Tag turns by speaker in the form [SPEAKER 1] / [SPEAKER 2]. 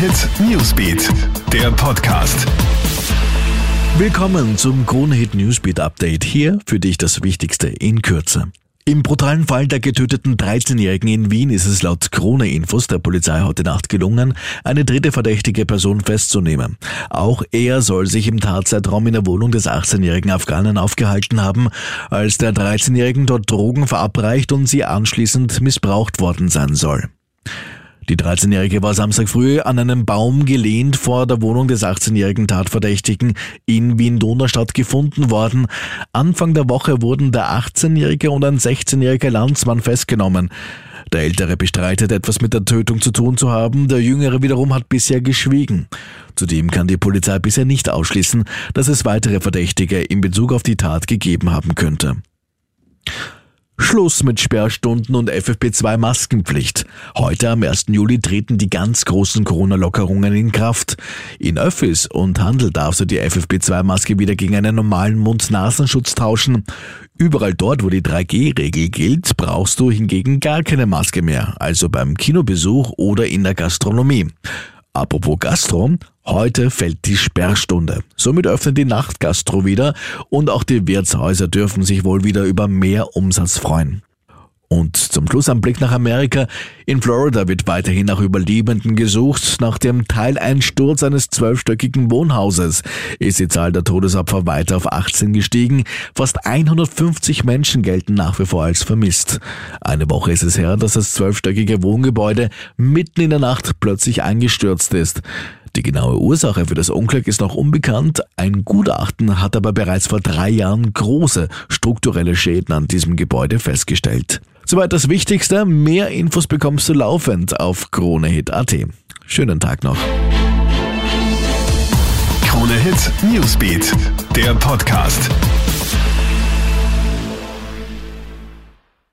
[SPEAKER 1] Hit Newsbeat, der Podcast.
[SPEAKER 2] Willkommen zum Krone Hit Newsbeat Update. Hier für dich das Wichtigste in Kürze. Im brutalen Fall der getöteten 13-Jährigen in Wien ist es laut Krone-Infos der Polizei heute Nacht gelungen, eine dritte verdächtige Person festzunehmen. Auch er soll sich im Tatzeitraum in der Wohnung des 18-jährigen Afghanen aufgehalten haben, als der 13-jährigen dort Drogen verabreicht und sie anschließend missbraucht worden sein soll. Die 13-Jährige war Samstag früh an einem Baum gelehnt vor der Wohnung des 18-jährigen Tatverdächtigen in Wien-Donaustadt gefunden worden. Anfang der Woche wurden der 18-Jährige und ein 16-jähriger Landsmann festgenommen. Der Ältere bestreitet, etwas mit der Tötung zu tun zu haben, der Jüngere wiederum hat bisher geschwiegen. Zudem kann die Polizei bisher nicht ausschließen, dass es weitere Verdächtige in Bezug auf die Tat gegeben haben könnte. Schluss mit Sperrstunden und FFP2-Maskenpflicht. Heute am 1. Juli treten die ganz großen Corona-Lockerungen in Kraft. In Öffis und Handel darfst du die FFP2-Maske wieder gegen einen normalen Mund-Nasenschutz tauschen. Überall dort, wo die 3G-Regel gilt, brauchst du hingegen gar keine Maske mehr, also beim Kinobesuch oder in der Gastronomie. Apropos Gastro, heute fällt die Sperrstunde. Somit öffnet die Nachtgastro wieder und auch die Wirtshäuser dürfen sich wohl wieder über mehr Umsatz freuen. Und zum Schluss ein Blick nach Amerika. In Florida wird weiterhin nach Überlebenden gesucht. Nach dem Teileinsturz eines zwölfstöckigen Wohnhauses ist die Zahl der Todesopfer weiter auf 18 gestiegen. Fast 150 Menschen gelten nach wie vor als vermisst. Eine Woche ist es her, dass das zwölfstöckige Wohngebäude mitten in der Nacht plötzlich eingestürzt ist. Die genaue Ursache für das Unglück ist noch unbekannt. Ein Gutachten hat aber bereits vor drei Jahren große strukturelle Schäden an diesem Gebäude festgestellt. Soweit das Wichtigste. Mehr Infos bekommst du laufend auf KroneHit.at. Schönen Tag noch.
[SPEAKER 1] Krone Hit Newsbeat, der Podcast.